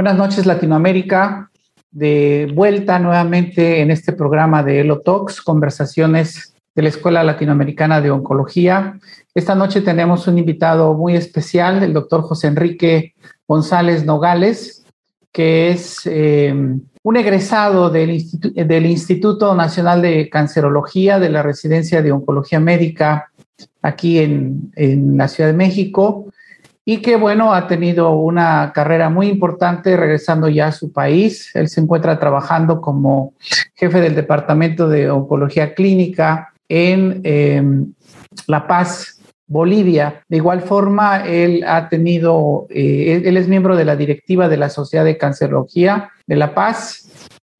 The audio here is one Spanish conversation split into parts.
Buenas noches Latinoamérica, de vuelta nuevamente en este programa de Elo Talks, conversaciones de la Escuela Latinoamericana de Oncología. Esta noche tenemos un invitado muy especial, el doctor José Enrique González Nogales, que es eh, un egresado del, Instituto Nacional de Cancerología de la Residencia de Oncología Médica aquí en la Ciudad de México y que bueno, ha tenido una carrera muy importante regresando ya a su país. Él se encuentra trabajando como jefe del Departamento de Oncología Clínica en em, La Paz, Bolivia. De igual forma, él ha tenido, eh, él es miembro de la directiva de la Sociedad de Cancerología de La Paz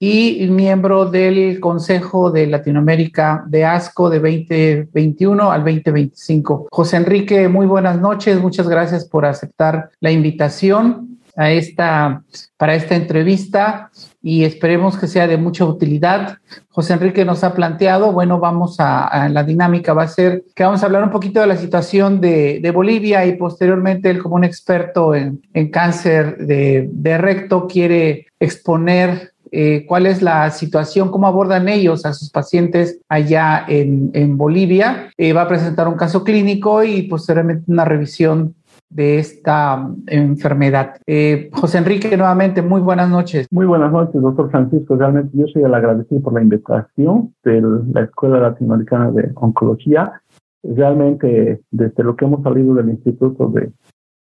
y miembro del Consejo de Latinoamérica de ASCO de 2021 al 2025. José Enrique, muy buenas noches. Muchas gracias por aceptar la invitación a esta, para esta entrevista y esperemos que sea de mucha utilidad. José Enrique nos ha planteado, bueno, vamos a, la dinámica, va a ser que vamos a hablar un poquito de la situación de, de Bolivia y posteriormente él como un experto en, en cáncer de, de recto quiere exponer eh, cuál es la situación, cómo abordan ellos a sus pacientes allá en, Bolivia. Eh, va a presentar un caso clínico y posteriormente una revisión de esta enfermedad. Eh, José Enrique, nuevamente, muy buenas noches. Muy buenas noches, doctor Francisco. Realmente yo soy el agradecido por la invitación de la Escuela Latinoamericana de Oncología. Realmente, desde lo que hemos salido del Instituto de,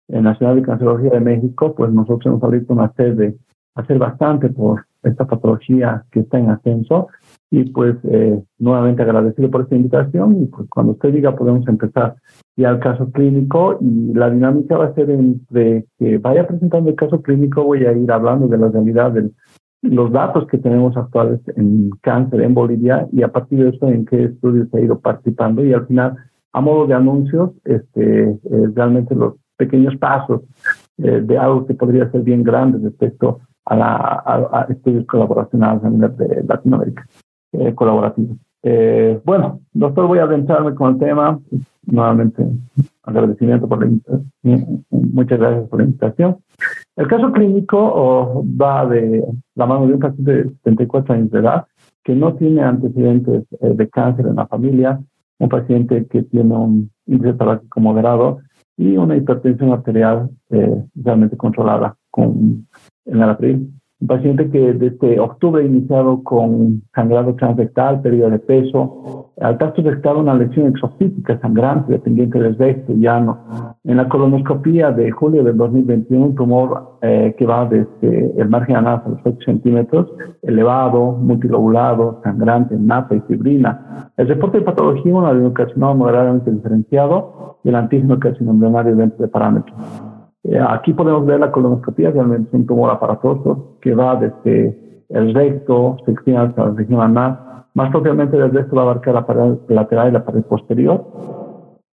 Nacional de Cancerología de México, pues nosotros hemos abierto una sede hacer bastante por esta patología que está en ascenso. Y pues eh, nuevamente agradecido por esta invitación y pues cuando usted diga podemos empezar ya el caso clínico y la dinámica va a ser entre que vaya presentando el caso clínico, voy a ir hablando de la realidad de los datos que tenemos actuales en cáncer en Bolivia y a partir de eso en qué estudios se ha ido participando y al final a modo de anuncios este eh, realmente los pequeños pasos eh, de algo que podría ser bien grande respecto a, la, a, estudios colaboracionales a de Latinoamérica, eh, colaborativos. Eh, bueno, doctor, voy a adentrarme con el tema. Nuevamente, agradecimiento por la invitación. Muchas gracias por la invitación. El caso clínico va de la mano de un paciente de 74 años de edad que no tiene antecedentes eh, de cáncer en la familia, un paciente que tiene un índice tabaco moderado y una hipertensión arterial eh, realmente controlada con en el abril. Un paciente que desde octubre ha iniciado con sangrado transrectal, pérdida de peso, al tacto rectal una lesión exofítica sangrante dependiente del resto llano. En la colonoscopía de julio del 2021, un tumor eh, que va desde el margen anal a los 8 centímetros, elevado, multilobulado, sangrante, nata y fibrina. El reporte de patología, un adenocarcinoma moderadamente diferenciado y el antígeno carcinombrionario dentro de parámetros. Eh, aquí podemos ver la colonoscopia, realmente es un tumor aparatoso que va desde el recto, se extiende hasta la región anal. Más propiamente del recto va a abarcar la pared lateral y la pared posterior.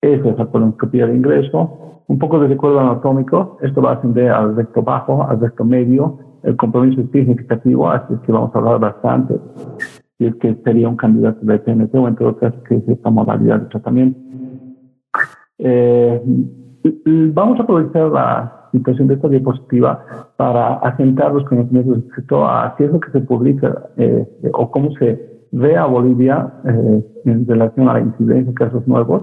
Esa es la colonoscopia de ingreso. Un poco de recuerdo anatómico, esto va a ascender al recto bajo, al recto medio. El compromiso es significativo, así es que vamos a hablar bastante. Si es que sería un candidato de PNT o en todo caso que es esta modalidad de tratamiento. Eh, Vamos a aprovechar la situación de esta diapositiva para asentar los conocimientos respecto a qué es lo que se publica eh, o cómo se ve a Bolivia eh, en relación a la incidencia de casos nuevos.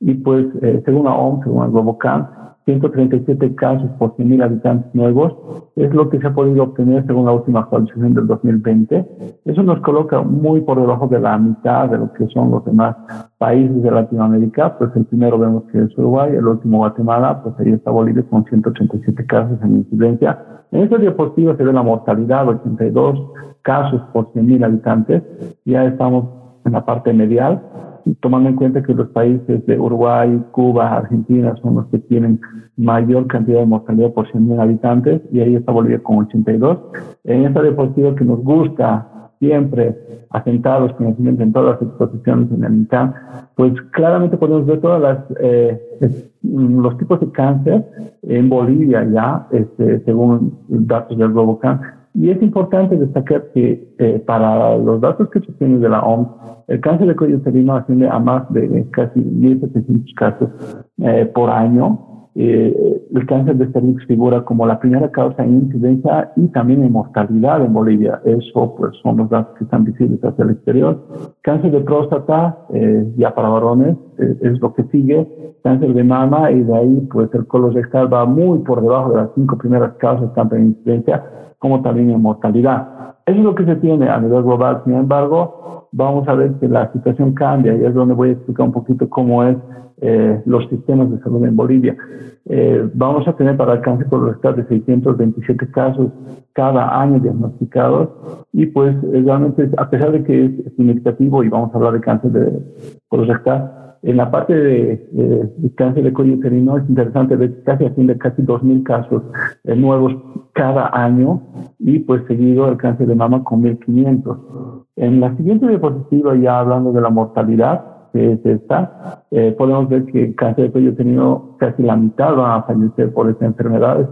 Y pues, eh, según la OMS, según el Globocan, 137 casos por 100.000 habitantes nuevos, es lo que se ha podido obtener según la última actualización del 2020. Eso nos coloca muy por debajo de la mitad de lo que son los demás países de Latinoamérica. Pues el primero vemos que es Uruguay, el último Guatemala, pues ahí está Bolivia con 137 casos en incidencia. En esta diapositiva se ve la mortalidad, 82 casos por 100.000 habitantes. Ya estamos en la parte medial tomando en cuenta que los países de Uruguay, Cuba, Argentina son los que tienen mayor cantidad de mortalidad por 100.000 habitantes y ahí está Bolivia con 82. En esta diapositiva que nos gusta siempre asentar los conocimientos en todas las exposiciones en el INCAM, pues claramente podemos ver todas las eh, los tipos de cáncer en Bolivia ya, este, según datos del GloboCan, y es importante destacar que eh, para los datos que se tienen de la OMS, el cáncer de cuello uterino asciende a más de casi 1.700 casos eh, por año eh, el cáncer de cervix figura como la primera causa en incidencia y también en mortalidad en Bolivia. Eso pues son los datos que están visibles hacia el exterior. Cáncer de próstata, eh, ya para varones, eh, es lo que sigue. Cáncer de mama y de ahí pues el colorectal va muy por debajo de las cinco primeras causas, tanto en incidencia como también en mortalidad. Eso es lo que se tiene a nivel global. Sin embargo, vamos a ver que la situación cambia y es donde voy a explicar un poquito cómo es eh, los sistemas de salud en Bolivia. Eh, vamos a tener para el cáncer colorectal de 627 casos cada año diagnosticados y pues realmente a pesar de que es significativo y vamos a hablar de cáncer de colorectal, en la parte de, cáncer de cuello uterino es interesante ver casi asciende casi 2.000 casos eh, nuevos cada año y pues seguido el cáncer de mama con 1.500. En la siguiente diapositiva, ya hablando de la mortalidad, que es esta, eh, podemos ver que el cáncer de cuello uterino casi la mitad van a fallecer por esta enfermedad.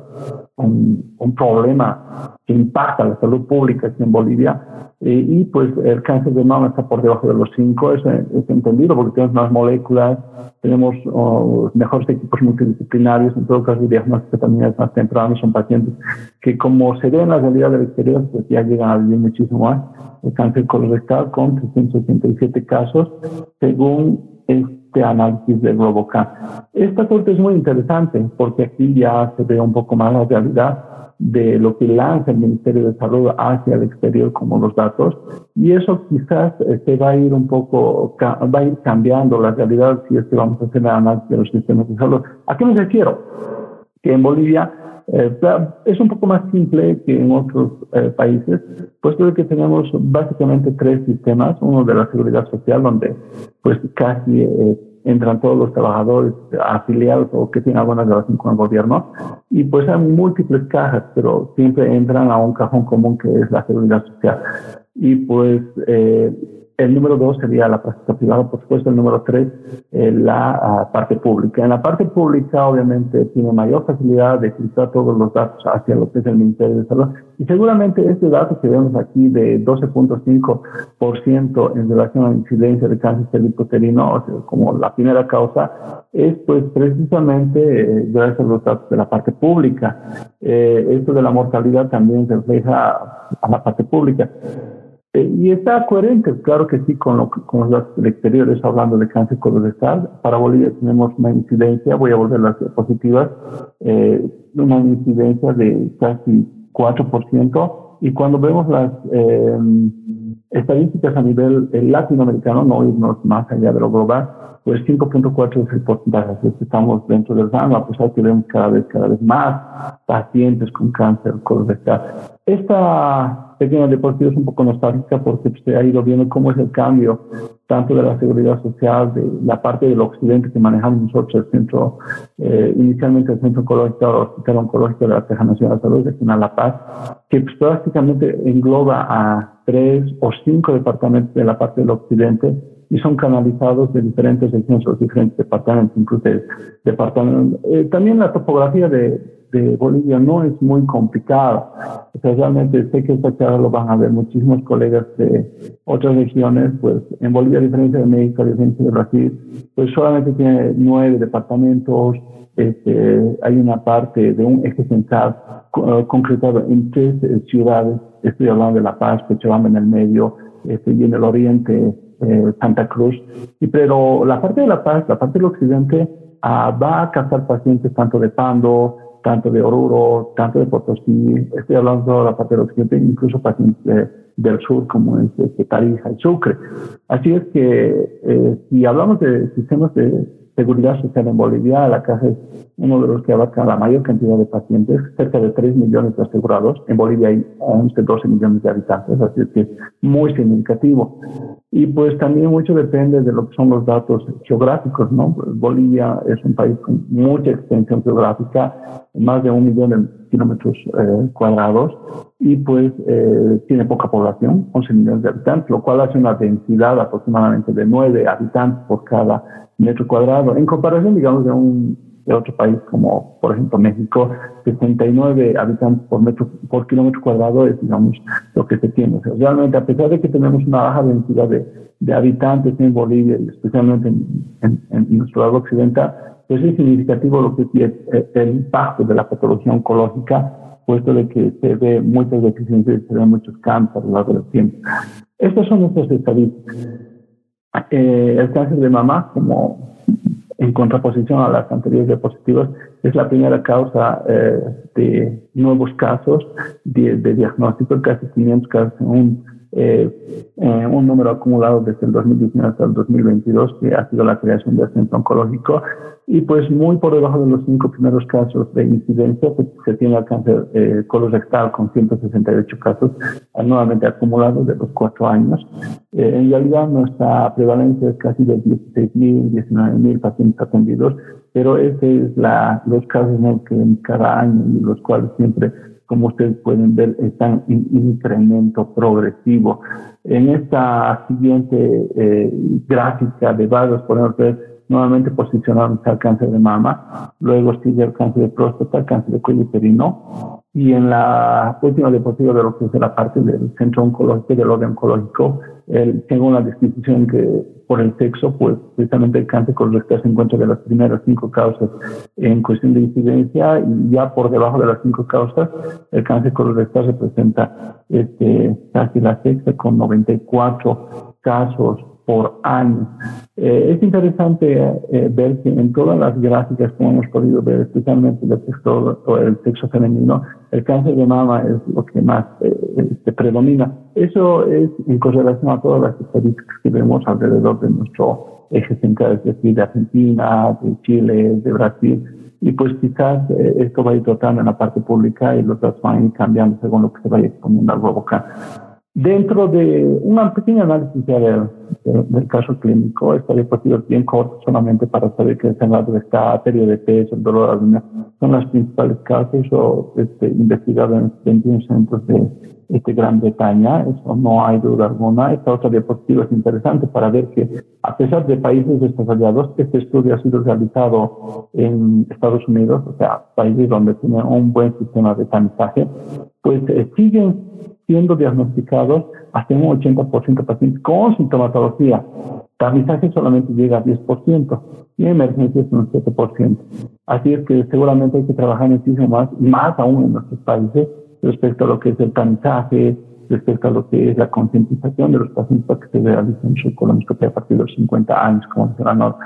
un, un problema que impacta la salud pública aquí en Bolivia eh, y pues el cáncer de mama está por debajo de los 5, es, es entendido porque tenemos más moléculas, tenemos oh, mejores equipos multidisciplinarios, en todo caso diagnóstico también es más temprano, son pacientes que como se ve en la realidad del exterior, pues ya llegan a vivir muchísimo más. El cáncer colorectal con 387 casos, según este análisis de Globocam. Esta corte es muy interesante porque aquí ya se ve un poco más la realidad de lo que lanza el Ministerio de Salud hacia el exterior como los datos y eso quizás este, va a ir un poco, va a ir cambiando la realidad si es que vamos a hacer el análisis de los sistemas de salud. ¿A qué me refiero? Que en Bolivia eh, es un poco más simple que en otros eh, países, puesto que tenemos básicamente tres sistemas, uno de la seguridad social, donde pues casi eh, entran todos los trabajadores afiliados o que tienen alguna relación con el gobierno y pues hay múltiples cajas, pero siempre entran a un cajón común que es la seguridad social. Y pues eh, el número dos sería la práctica privada, por supuesto. El número tres, eh, la ah, parte pública. En la parte pública, obviamente, tiene mayor facilidad de filtrar todos los datos hacia lo que es el Ministerio de Salud. Y seguramente este dato que vemos aquí de 12.5% en relación a la incidencia de cáncer cervicuterino, o sea, como la primera causa, es pues precisamente eh, gracias a los datos de la parte pública. Eh, esto de la mortalidad también se refleja a la parte pública. Eh, y está coherente, claro que sí, con, lo, con los exteriores, hablando de cáncer colorectal. Para Bolivia tenemos una incidencia, voy a volver las positivas, eh, una incidencia de casi 4%. Y cuando vemos las eh, estadísticas a nivel latinoamericano, no irnos más allá de lo global, pues 5.4 es el porcentaje, que estamos dentro del rango, a pesar que vemos cada vez, cada vez más pacientes con cáncer colorectal. Esta pequeña diapositiva es un poco nostálgica porque se ha ido viendo cómo es el cambio tanto de la seguridad social, de la parte del occidente que manejamos nosotros, el centro, eh, inicialmente el Centro Oncológico, el Hospital Oncológico de la Teja Nacional de Salud, de en La Paz, que pues, prácticamente engloba a tres o cinco departamentos de la parte del occidente y son canalizados de diferentes regiones o diferentes departamentos, incluso departamentos. Eh, también la topografía de, de, Bolivia no es muy complicada. Especialmente sé que esta charla lo van a ver muchísimos colegas de otras regiones, pues en Bolivia, a diferencia de México, a diferencia de Brasil, pues solamente tiene nueve departamentos, este, hay una parte de un eje central uh, concretado en tres eh, ciudades, estoy hablando de La Paz, Cochabamba en el medio, este, y en el oriente eh, Santa Cruz. Y, pero la parte de La Paz, la parte del occidente, ah, va a captar pacientes tanto de Pando, tanto de Oruro, tanto de Potosí, estoy hablando de la parte del occidente, incluso pacientes del sur como es este, Tarija y Sucre. Así es que eh, si hablamos de sistemas de seguridad social en Bolivia, la caja es uno de los que abarca la mayor cantidad de pacientes, cerca de 3 millones de asegurados. En Bolivia hay 11, 12 millones de habitantes, así que es muy significativo. Y pues también mucho depende de lo que son los datos geográficos, ¿no? Bolivia es un país con mucha extensión geográfica, más de un millón de kilómetros eh, cuadrados, y pues eh, tiene poca población, 11 millones de habitantes, lo cual hace una densidad aproximadamente de 9 habitantes por cada metro cuadrado, en comparación, digamos, de un de otro país como, por ejemplo, México, 69 habitantes por metro por kilómetro cuadrado es, digamos, lo que se tiene. realmente, a pesar de que tenemos una baja densidad de, de habitantes en Bolivia y especialmente en, en, nuestro lado occidental, pues es significativo lo que es el impacto de la patología oncológica, puesto de que se ve muchas deficiencias se ven muchos cánceres a lo largo del tiempo. Estas son nuestras estadísticas. Eh, el cáncer de mama, como en contraposición a las anteriores diapositivas, es la primera causa eh, de nuevos casos de, de, diagnóstico, casi 500 casos en un, eh, un número acumulado desde el 2019 hasta el 2022, que ha sido la creación del centro oncológico, y pues muy por debajo de los cinco primeros casos de incidencia se, tiene el cáncer eh, colorectal con 168 casos nuevamente acumulados de los cuatro años. Eh, en realidad nuestra prevalencia es casi de 16.000, 19.000 pacientes atendidos, pero ese es la, los casos que cada año y los cuales siempre como ustedes pueden ver, están en incremento progresivo. En esta siguiente eh, gráfica de varios podemos ver nuevamente posicionamos al cáncer de mama, luego sigue el cáncer de próstata, el cáncer de cuello uterino, y en la última diapositiva de lo que es la parte del centro oncológico, del orden oncológico, tengo una descripción que por el sexo, pues precisamente el cáncer colorectal se encuentra de las primeras cinco causas en cuestión de incidencia y ya por debajo de las cinco causas, el cáncer colorectal representa este, casi la sexta con 94 casos por año. Eh, es interesante eh, ver que en todas las gráficas, como hemos podido ver, especialmente sexo, o el sexo femenino, el cáncer de mama es lo que más eh, se predomina. Eso es en correlación a todas las estadísticas que vemos alrededor de nuestro eje central, es decir, de Argentina, de Chile, de Brasil. Y pues quizás esto va a ir tratando en la parte pública y los datos van a ir cambiando según lo que se vaya exponiendo al boca. Dentro de un pequeño análisis del, del, caso clínico, esta diapositiva es bien corta solamente para saber que el sangrado está, pérdida de peso, el dolor abdominal, son las principales causas o este, investigado en 21 centros de este, Gran Bretaña, eso no hay duda alguna. Esta otra diapositiva es interesante para ver que a pesar de países desarrollados, este estudio ha sido realizado en Estados Unidos, o sea, países donde tienen un buen sistema de tamizaje, pues eh, siguen siendo diagnosticados hasta un 80% de pacientes con sintomatología. Tamizaje solamente llega a 10% y emergencias un 7%. Así es que seguramente hay que trabajar muchísimo más, más aún en nuestros países, respecto a lo que es el tamizaje, respecto a lo que es la concientización de los pacientes para que se realicen su colonoscopia a partir de los 50 años, como dice la norma.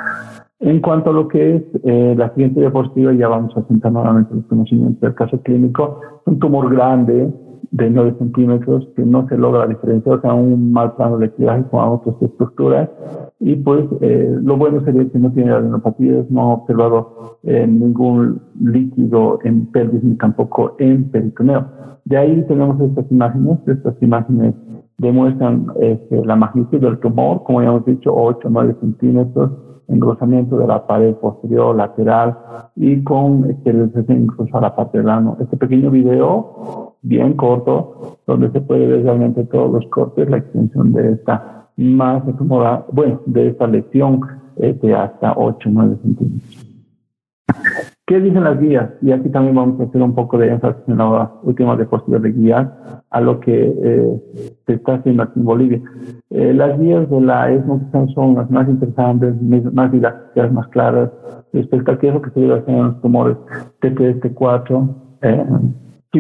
En cuanto a lo que es eh, la siguiente diapositiva, ya vamos a sentar nuevamente los conocimientos del caso clínico. Un tumor grande, de 9 centímetros que no se logra diferenciar, o sea, un mal plano de clivaje con otras estructuras. Y pues eh, lo bueno sería que no tiene adenopatías, no ha observado eh, ningún líquido en pelvis ni tampoco en peritoneo. De ahí tenemos estas imágenes, estas imágenes demuestran este, la magnitud del tumor, como ya hemos dicho, 8 o 9 centímetros, engrosamiento de la pared posterior, lateral y con esterilización incluso a la parte del ano. Este pequeño video bien corto, donde se puede ver realmente todos los cortes, la extensión de esta más bueno, de esta lección de hasta 8 9 centímetros. ¿Qué dicen las guías? Y aquí también vamos a hacer un poco de énfasis en la última diapositiva de guías a lo que eh, se está haciendo aquí en Bolivia. Eh, las guías de la ESMO son las más interesantes, más didácticas, más claras respecto a qué es lo que se debe hacer en los tumores TPS T4, eh,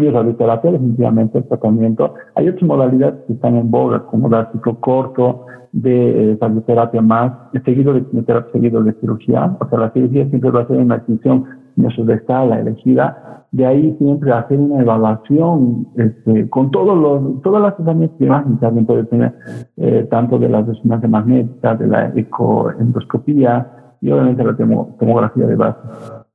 radioterapia, definitivamente el tratamiento. Hay otras modalidades que están en boga, como dar ciclo corto de eh, radioterapia más, seguido de quimioterapia, seguido de cirugía. O sea, la cirugía siempre va a ser una decisión mesorectal, la elegida. De ahí siempre hacer una evaluación este, con todos los, todas las herramientas de que alguien puede tener, eh, tanto de la resonancia magnética, de la ecoendoscopía y obviamente la tomografía de base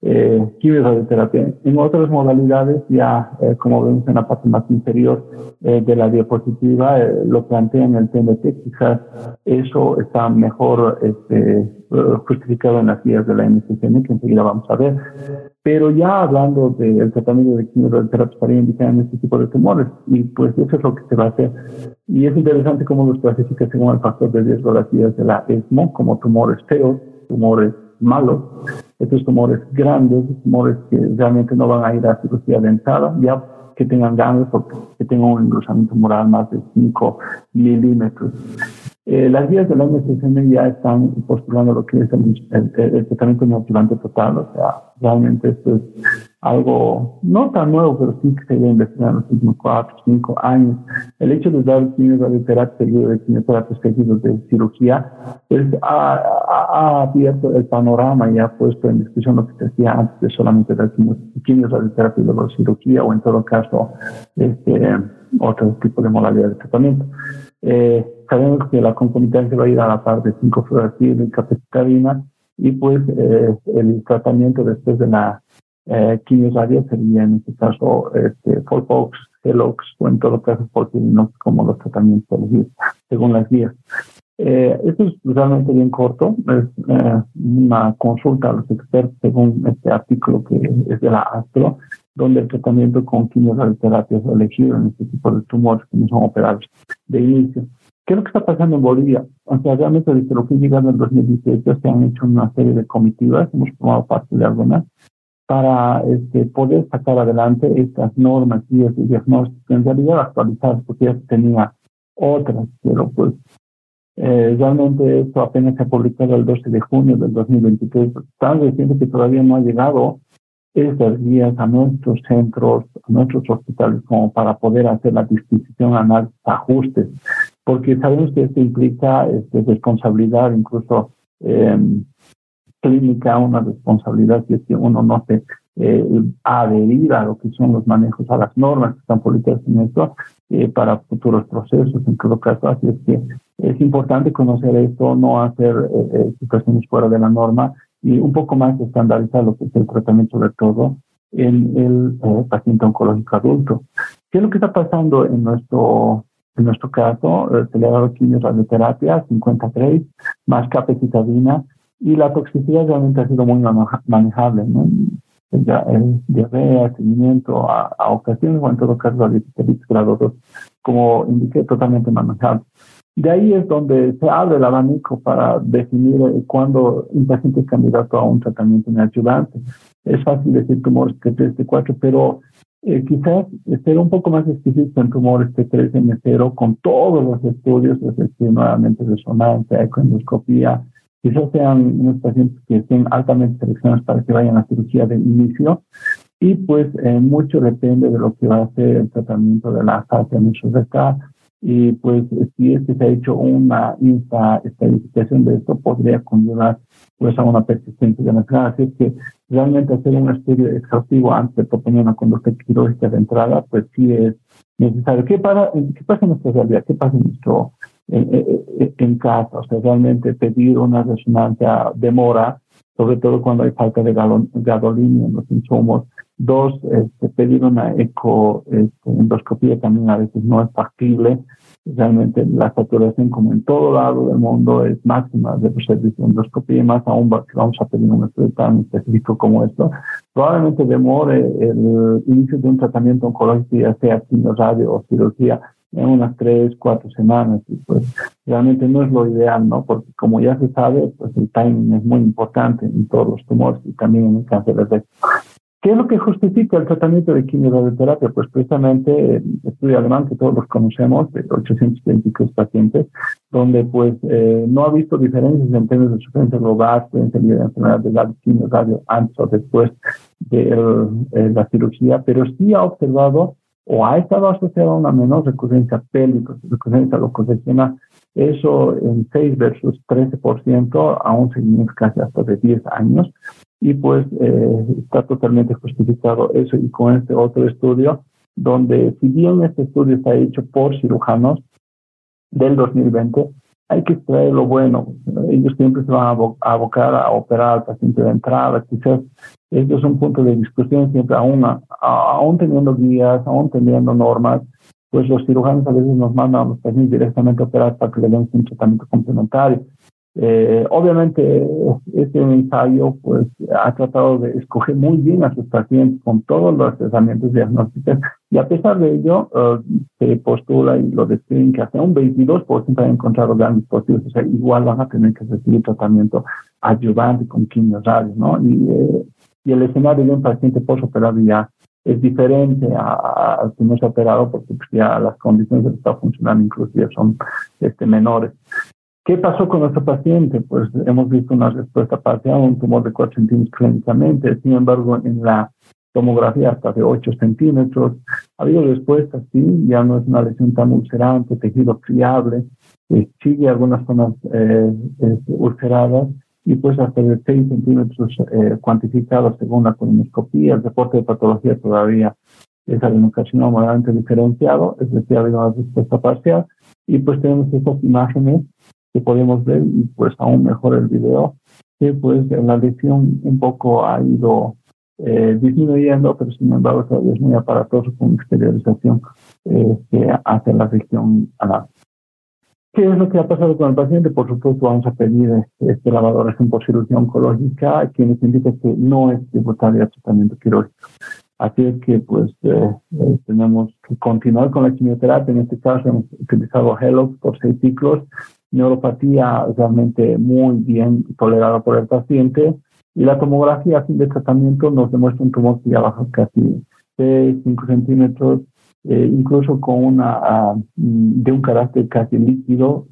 eh, quimioterapia. En otras modalidades, ya eh, como vemos en la parte más inferior eh, de la diapositiva, eh, lo plantean el TNT, quizás eso está mejor este, justificado en las guías de la MCCN, que enseguida vamos a ver. Pero ya hablando del tratamiento de quimioterapia para indicar en este tipo de tumores, y pues eso es lo que se va a hacer. Y es interesante cómo los clasifica según el factor de riesgo las guías de la ESMO, como tumores feos, tumores malos, estos tumores grandes, tumores que realmente no van a ir a cirugía dentada, ya que tengan ganglios o que tengan un engrosamiento tumoral más de 5 milímetros. Eh, las guías del MSCM ya están postulando lo que es el, tratamiento neoplante total, o sea, realmente esto es algo no tan nuevo, pero sí que se debe investigar en los últimos cuatro, cinco años. El hecho de dar quimioterapia seguido de quimioterapia seguido de cirugía, pues ha, abierto el panorama y ha puesto en discusión lo que se hacía antes de solamente dar quimioterapia y luego cirugía o en todo caso este, otro tipo de modalidad de tratamiento. Eh, sabemos que la concomitancia va a ir a la par de 5-fluoracil y capecitabina y pues eh, el tratamiento después de la eh, quimioterapia sería en este caso este, Folpox, Celox o en todo caso no como los tratamientos según las guías. Eh, esto es realmente bien corto, es eh, una consulta a los expertos según este artículo que es de la ASTRO, donde el tratamiento con quimioterapia es elegido en este tipo de tumores que no son operados de inicio. ¿Qué es lo que está pasando en Bolivia? O sea, realmente desde lo que llegado en el 2018 se han hecho una serie de comitivas, hemos formado parte de algunas, para este, poder sacar adelante estas normas y de diagnóstico, en realidad actualizadas, porque ya tenía otras, pero pues eh, realmente esto apenas se ha publicado el 12 de junio del 2023, tan reciente que todavía no ha llegado estas guías a nuestros centros, a nuestros hospitales, como para poder hacer la disposición, análisis, ajustes, porque sabemos que esto implica este, responsabilidad, incluso em, clínica, una responsabilidad si es que uno no se eh, adherir a lo que son los manejos, a las normas que están publicadas en esto, eh, para futuros procesos, en todo caso. Así es que es importante conocer esto, no hacer eh, eh, situaciones fuera de la norma y un poco más estandarizar lo que es el tratamiento sobre todo en el paciente oncológico adulto. ¿Qué es lo que está pasando en nuestro en nuestro caso, se le ha dado quimioterapia, 53, más capecitabina, y la toxicidad realmente ha sido muy manejable. ¿no? ya, el diarrea, seguimiento a, ocasiones o en todo caso a grado 2, como indiqué, totalmente manejable. De ahí es donde se abre el abanico para definir eh, cuándo un paciente es candidato a un tratamiento neoadjuvante. Es fácil decir tumores T3, T4, pero eh, quizás ser un poco más específico en tumores T3, M0, con todos los estudios, es decir, nuevamente resonancia, ecoendoscopía, quizás sean unos pacientes que estén altamente seleccionados para que vayan a cirugía de inicio. Y pues eh, mucho depende de lo que va a ser el tratamiento de la fascia mesorectal y pues si es que se ha hecho una insta-estadificación de esto podría conllevar pues a una persistencia de enfermedad. Así es que realmente hacer un estudio exhaustivo antes de proponer una conducta quirúrgica de entrada pues sí es necesario. ¿Qué, para, ¿Qué pasa en nuestra realidad? ¿Qué pasa en nuestro en, casa, o sea, realmente pedir una resonancia demora, sobre todo cuando hay falta de gasolina en los insumos. Dos, este, pedir una eco este, también a veces no es factible. Realmente la saturación, como en todo lado del mundo, es máxima de los servicios de endoscopía, más aún vamos a pedir un estudio tan específico como esto. Probablemente demore el inicio de un tratamiento oncológico, ya sea radio o cirugía, en unas tres, cuatro semanas. Y pues realmente no es lo ideal, ¿no? Porque como ya se sabe, pues el timing es muy importante en todos los tumores y también en el cáncer de recto. ¿Qué es lo que justifica el tratamiento de quimioterapia? Pues precisamente el estudio alemán que todos los conocemos, de 823 pacientes, donde pues eh, no ha visto diferencias en términos de sufrimiento global, de enfermedad de la quimioterapia antes o después de eh, la cirugía, pero sí ha observado o ha estado asociado a una menor recurrencia pélvica, recurrencia lococesiona, eso en 6 versus 13% a un seguimiento casi hasta de 10 años, y pues eh, está totalmente justificado eso y con este otro estudio, donde si bien este estudio está hecho por cirujanos del 2020, hay que extraer lo bueno. Ellos siempre se van a abocar a operar al paciente de entrada. Quizás esto es un punto de discusión siempre, aún, aún teniendo guías, aún teniendo normas, pues los cirujanos a veces nos mandan a los pacientes directamente a operar para que le den un tratamiento complementario. Eh, obviamente, este ensayo pues, ha tratado de escoger muy bien a sus pacientes con todos los herramientas diagnósticas y a pesar de ello, uh, se postula y lo describen que hasta un 22% han encontrado grandes positivos, o sea, igual van a tener que recibir tratamiento ayudante con quimioterapia, ¿no? Y, eh, y el escenario de un paciente postoperado ya es diferente al que no se ha operado porque pues, ya las condiciones del estado funcional inclusive son este, menores. ¿Qué pasó con nuestro paciente? Pues hemos visto una respuesta parcial, un tumor de 4 centímetros clínicamente, sin embargo, en la tomografía hasta de 8 centímetros. Ha habido respuestas, sí, ya no es una lesión tan ulcerante, tejido friable, eh, sigue algunas zonas eh, ulceradas y pues hasta de 6 centímetros eh, cuantificados según la colonoscopía. El reporte de patología todavía es adenocarcinoma moderadamente diferenciado, es decir, ha habido una respuesta parcial. Y pues tenemos estas imágenes que podemos ver y pues aún mejor el video, que pues la lesión un poco ha ido eh, disminuyendo, pero sin embargo todavía es muy aparatoso con exteriorización eh, que hace la región anal. ¿Qué es lo que ha pasado con el paciente? Por supuesto, vamos a pedir este, la valoración por cirugía oncológica, que nos indica que no es tributaria tratamiento quirúrgico. Así es que, pues, eh, eh, tenemos que continuar con la quimioterapia. En este caso, hemos utilizado Helox por seis ciclos, neuropatía realmente muy bien tolerada por el paciente. Y la tomografía a fin de tratamiento nos demuestra un tumor que ya baja casi 6, 5 centímetros, eh, incluso con una ah, de un carácter casi líquido.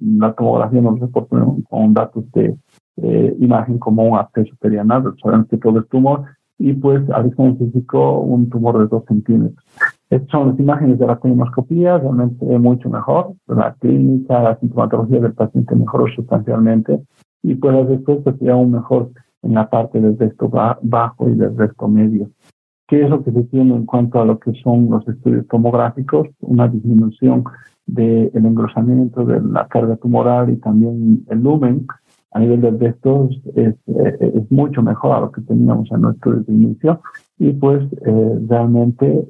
La tomografía nos reporta con datos de eh, imagen como un acceso perianal, sabemos que todo es tumor, y pues se identificó un tumor de 2 centímetros. Estas son las imágenes de la colonoscopía, realmente mucho mejor. La clínica, la sintomatología del paciente mejoró sustancialmente y pues la respuesta sería aún mejor en la parte del resto bajo y del resto medio. ¿Qué es lo que se tiene en cuanto a lo que son los estudios tomográficos? Una disminución del engrosamiento de la carga tumoral y también el lumen a nivel del resto es, es, mucho mejor a lo que teníamos en nuestro inicio y pues eh, realmente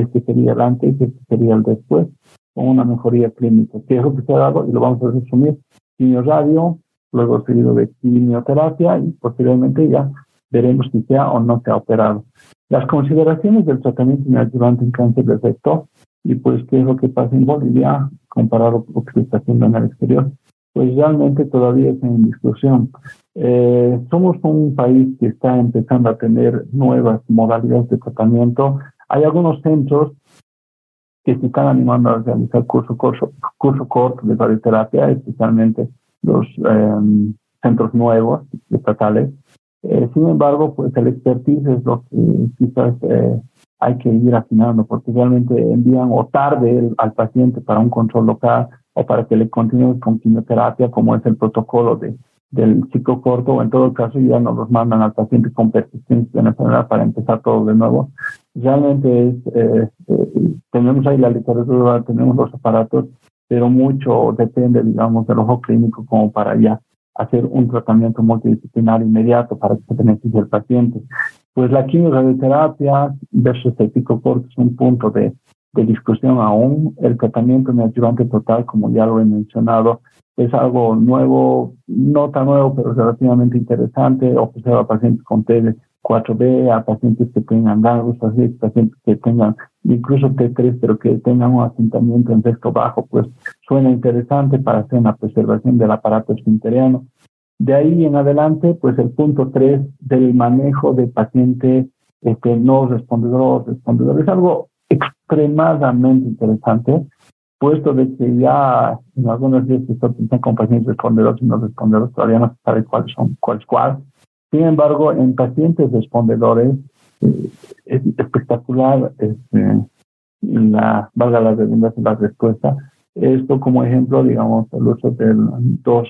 este sería el antes y este sería el después con una mejoría clínica. ¿Qué es lo que se ha dado? Y lo vamos a resumir. Quimio radio, luego seguido de quimioterapia y posteriormente ya veremos si se ha o no se ha operado. Las consideraciones del tratamiento neoadjuvante en cáncer de recto y pues qué es lo que pasa en Bolivia comparado con lo que se está haciendo en el exterior, pues realmente todavía está en discusión. Eh, somos un país que está empezando a tener nuevas modalidades de tratamiento. Hay algunos centros que se están animando a realizar curso, curso, corto de radioterapia, especialmente los em, centros nuevos estatales, eh, sin embargo, pues el expertise es lo que quizás eh, hay que ir afinando, porque realmente envían o tarde al paciente para un control local o para que le continúe con quimioterapia, como es el protocolo de, del ciclo corto, o en todo caso ya nos los mandan al paciente con persistencia de enfermedad para empezar todo de nuevo. Realmente es, eh, tenemos ahí la literatura, tenemos los aparatos, pero mucho depende, digamos, del ojo clínico como para ya hacer un tratamiento multidisciplinar inmediato para que se beneficie el paciente. Pues la quimioterapia versus el picocorte es un punto de, de discusión aún. El tratamiento neoadjuvante total, como ya lo he mencionado, es algo nuevo, no tan nuevo, pero relativamente interesante. Ofrecer a pacientes con TD 4B, a pacientes que tengan gangos, a pacientes que tengan incluso T3, pero que tengan un asentamiento en texto bajo, pues suena interesante para hacer una preservación del aparato esfinteriano. De ahí en adelante, pues el punto 3 del manejo de paciente este, no respondedor respondedor es algo extremadamente interesante, puesto de que ya en algunos días se está con pacientes y no respondedores, todavía no se sabe cuáles son, cuál es cuál. Sin embargo, en pacientes respondedores, es espectacular, este, la, valga la redundancia, la respuesta. Esto como ejemplo, digamos, el uso del 2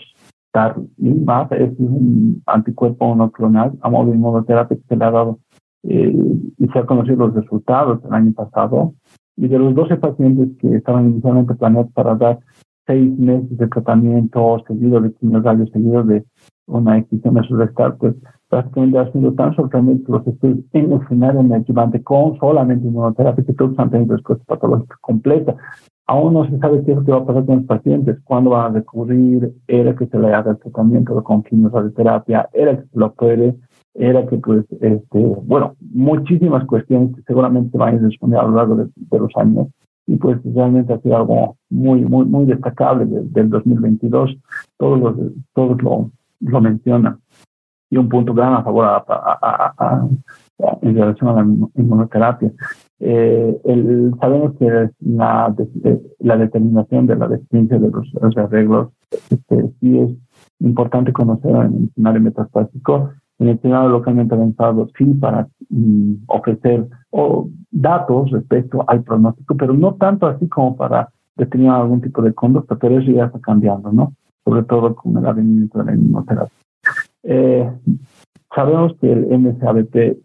map es un anticuerpo monoclonal a modo de inmunoterapia que se le ha dado eh, y se han conocido los resultados el año pasado. Y de los 12 pacientes que estaban inicialmente planeados para dar seis meses de tratamiento seguido de quimioterapia, seguido de una excisión rectal, pues prácticamente ha sido tan sorprendente los estudios en el escenario neoadjuvante con solamente inmunoterapia que todos han tenido respuesta patológica completa. Aún no se sabe qué es lo que va a pasar con los pacientes, cuándo van a recurrir, era que se le haga el tratamiento con quimioterapia, era que se lo puede, era que pues, este, bueno, muchísimas cuestiones que seguramente van a ir respondiendo a lo largo de, los años y pues realmente ha sido algo muy, muy, muy destacable del 2022. Todos, los, todos lo, lo mencionan y un punto gran a favor a, en relación a la inmunoterapia. Eh, el, sabemos que la, eh, la determinación de la deficiencia de los, arreglos este, sí es importante conocer en el escenario metastático. En el escenario localmente avanzado, sí, para mm, ofrecer datos respecto al pronóstico, pero no tanto así como para determinar algún tipo de conducta, pero eso ya está cambiando, ¿no? Sobre todo con el advenimiento de la inmunoterapia. Eh, sabemos que el MSABP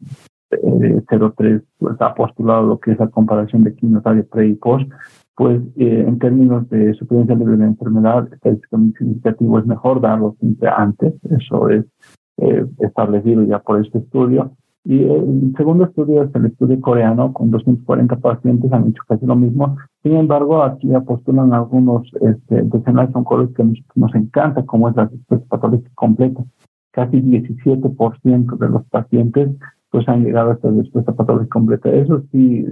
03 pues, ha postulado lo que es la comparación de quimioterapia pre y post, pues eh, en términos de supervivencia libre de enfermedad, estadísticamente significativo es mejor darlo siempre antes, eso es eh, establecido ya por este estudio. Y el segundo estudio es el estudio coreano, con 240 pacientes, han hecho casi lo mismo. Sin embargo, aquí ya postulan algunos este, escenarios oncológicos que nos, nos encanta, como es la respuesta patológica completa. Casi 17% de los pacientes pues han llegado a esta respuesta patológica completa. Eso sí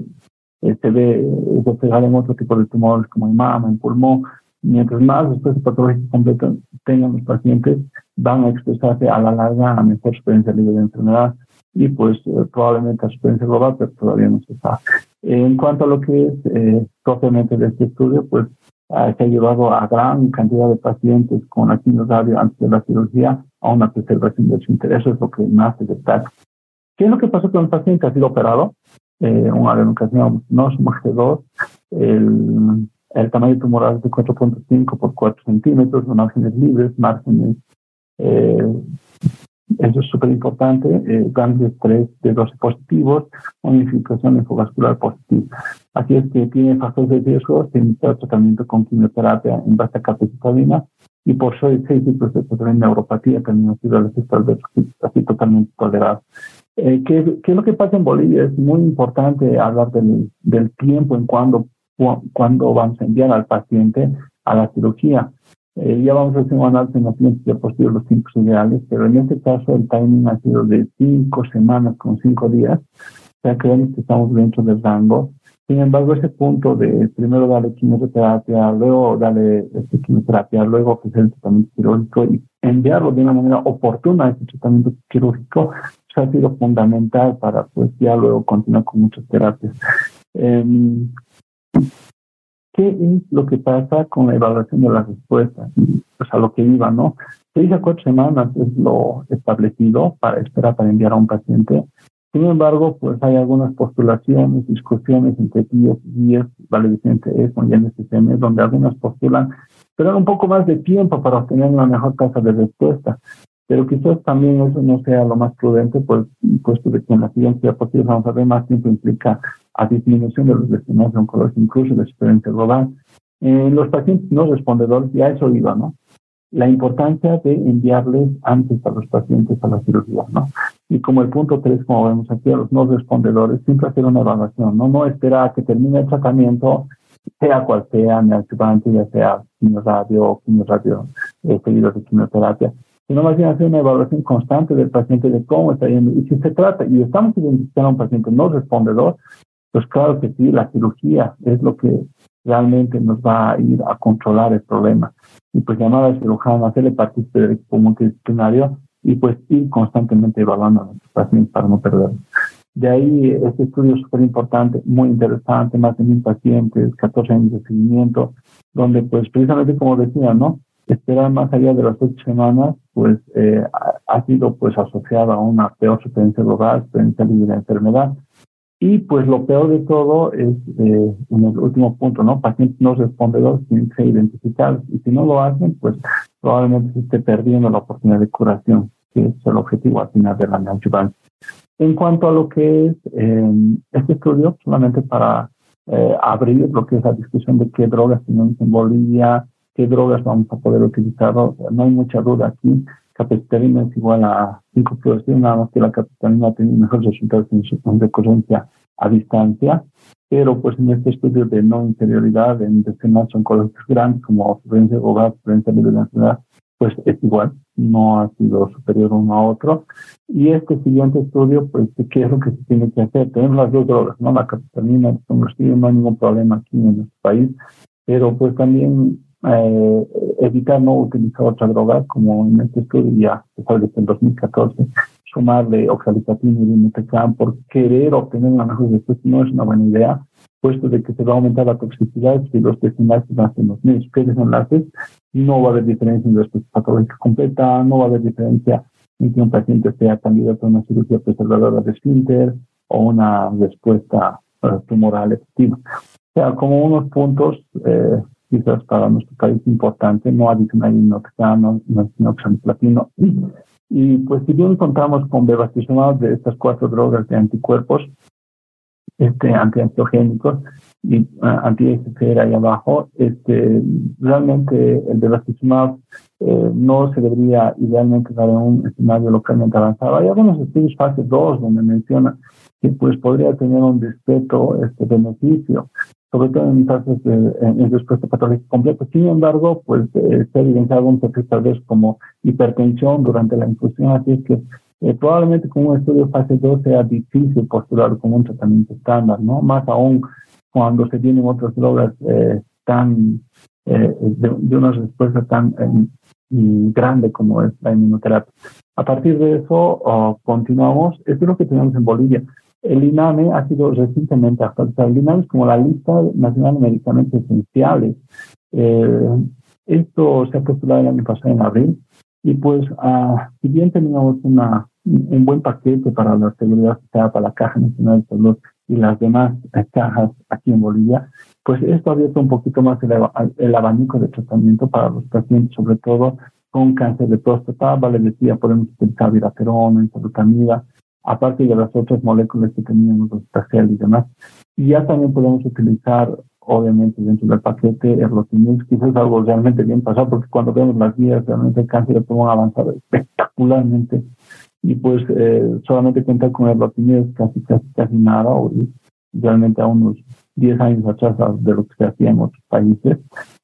eh, se ve reflejado en otro tipo de tumores como en mama, en pulmón. Mientras más respuesta patológica completa tengan los pacientes, van a expresarse a la larga a mejor experiencia libre de enfermedad y pues eh, probablemente a experiencia global, pero todavía no se sabe. En cuanto a lo que es eh, propiamente de este estudio, pues ah, se ha llevado a gran cantidad de pacientes con la radio antes de la cirugía a una preservación de su interés, eso es lo que más se destaca. ¿Qué es lo que pasó con el paciente que ha sido operado? Eh, un no g 2 el, el, tamaño tumoral es de 4.5 por 4 centímetros, márgenes libres, márgenes, eh, eso es súper importante, eh, ganglios 3 de 12 positivos, una infiltración positiva. Así es que tiene factores de riesgo, se inicia tratamiento con quimioterapia en base a capecitabina y por seis tipos de neuropatía también ha sido así totalmente tolerado. Eh, ¿qué, ¿qué, es lo que pasa en Bolivia? Es muy importante hablar del, del tiempo en cuando, cuando vamos a enviar al paciente a la cirugía. Eh, ya vamos a hacer un análisis en la siguiente diapositiva los tiempos ideales, pero en este caso el timing ha sido de cinco semanas con cinco días. O sea, que estamos dentro del rango. Sin embargo, ese punto de primero darle quimioterapia, luego darle este, quimioterapia, luego ofrecer el tratamiento quirúrgico y enviarlo de una manera oportuna a ese tratamiento quirúrgico, ha sido fundamental para pues ya luego continuar con muchas terapias. Em, ¿Qué es lo que pasa con la evaluación de las respuestas? Pues a lo que iba, ¿no? Seis a cuatro semanas es lo establecido para esperar para enviar a un paciente. Sin embargo, pues hay algunas postulaciones, discusiones entre 10 y 10 validecientes ESMO y NSCM, donde algunas postulan pero un poco más de tiempo para obtener una mejor tasa de respuesta pero quizás también eso no sea lo más prudente, pues puesto que en la siguiente diapositiva vamos a ver más tiempo implica a disminución de los destinos oncológicos, incluso la experiencia global. En los pacientes no respondedores, ya eso iba, ¿no? La importancia de enviarles antes a los pacientes a la cirugía, ¿no? Y como el punto 3, como vemos aquí, a los no respondedores, siempre hacer una evaluación, ¿no? No esperar a que termine el tratamiento, sea cual sea, neoadyuvante, ya sea quimioradio quimioradio eh, seguido de quimioterapia, sino más bien hacer una evaluación constante del paciente de cómo está yendo. Y si se trata, y estamos identificando a un paciente no respondedor, pues claro que sí, la cirugía es lo que realmente nos va a ir a controlar el problema. Y pues llamar al cirujano, hacerle partícipe del equipo multidisciplinario y pues ir constantemente evaluando a nuestros pacientes para no perderlos. De ahí este estudio es súper importante, muy interesante, más de mil pacientes, 14 años de seguimiento, donde pues precisamente como decía, ¿no? esperar más allá de las ocho semanas, pues eh, ha, sido pues asociado a una peor supervivencia global, experiencia libre de enfermedad. Y pues lo peor de todo es, eh, el último punto, ¿no? Pacientes no respondedores tienen que identificar y si no lo hacen, pues probablemente se esté perdiendo la oportunidad de curación, que es el objetivo al final de la neoadjuvancia. En cuanto a lo que es eh, este estudio, solamente para abrir lo que es la discusión de qué drogas tenemos en Bolivia, qué drogas vamos a poder utilizar. No hay mucha duda aquí. Capitalina es igual a 5 nada más que la capitalina tiene mejores resultados en su recurrencia a distancia. Pero pues en este estudio de no interioridad en decenas oncológicos grandes como frecuencia global, frecuencia de la enfermedad, pues es igual, no ha sido superior uno a otro. Y este siguiente estudio, pues, ¿qué es lo que se tiene que hacer? Tenemos las dos drogas, ¿no? La capitalina, el no hay ningún problema aquí en nuestro país, pero pues también eh, evitar no utilizar otra droga, como en este estudio ya desde el 2014, sumarle oxalipatina y dimetecam por querer obtener una mejor respuesta no es una buena idea, puesto de que se va a aumentar la toxicidad si los desenlaces hacen los mismos que desenlaces, no va a haber diferencia en respuesta patológica completa, no va a haber diferencia en que un paciente sea candidato a una cirugía preservadora de esfínter o una respuesta uh, tumoral efectiva. O sea, como unos puntos eh, quizás para nuestro país importante, no adicional inoxano, no platino. Y pues si bien contamos con bevacizumab de estas cuatro drogas de anticuerpos, este, antiangiogénicos y uh, anti ahí abajo, este, realmente el bevacizumab eh, no se debería idealmente dar en un escenario localmente avanzado. Hay algunos estudios fase 2 donde menciona que pues podría tener un discreto este beneficio sobre todo en casos de en respuesta patológica completa. Sin embargo, pues eh, se ha evidenciado un perfil tal vez como hipertensión durante la infusión, así es que eh, probablemente con un estudio fase 2 sea difícil postular como un tratamiento estándar, ¿no? Más aún cuando se tienen otras drogas eh, tan, de, de, una respuesta tan grande como es la inmunoterapia. A partir de eso, oh, continuamos. Esto es lo que tenemos en Bolivia. El INAME ha sido recientemente actualizado. El INAME es como la lista nacional de medicamentos esenciales. Eh, esto se ha postulado el año pasado en abril y pues ah, si bien teníamos una, un buen paquete para la seguridad social, para la Caja Nacional de Salud y las demás cajas aquí en Bolivia, pues esto ha abierto un poquito más el, el abanico de tratamiento para los pacientes, sobre todo con cáncer de próstata, vale decía, podemos utilizar viraterona, enzalutamida, aparte de las otras moléculas que teníamos, los TAGEL y demás. Y ya también podemos utilizar, obviamente, dentro del paquete erlotinib, que es algo realmente bien pasado, porque cuando vemos las guías, realmente el cáncer puede avanzar espectacularmente. Y pues eh, solamente cuenta con erlotinib casi, casi, casi nada, o realmente a unos 10 años atrás de lo que se hacía en otros países.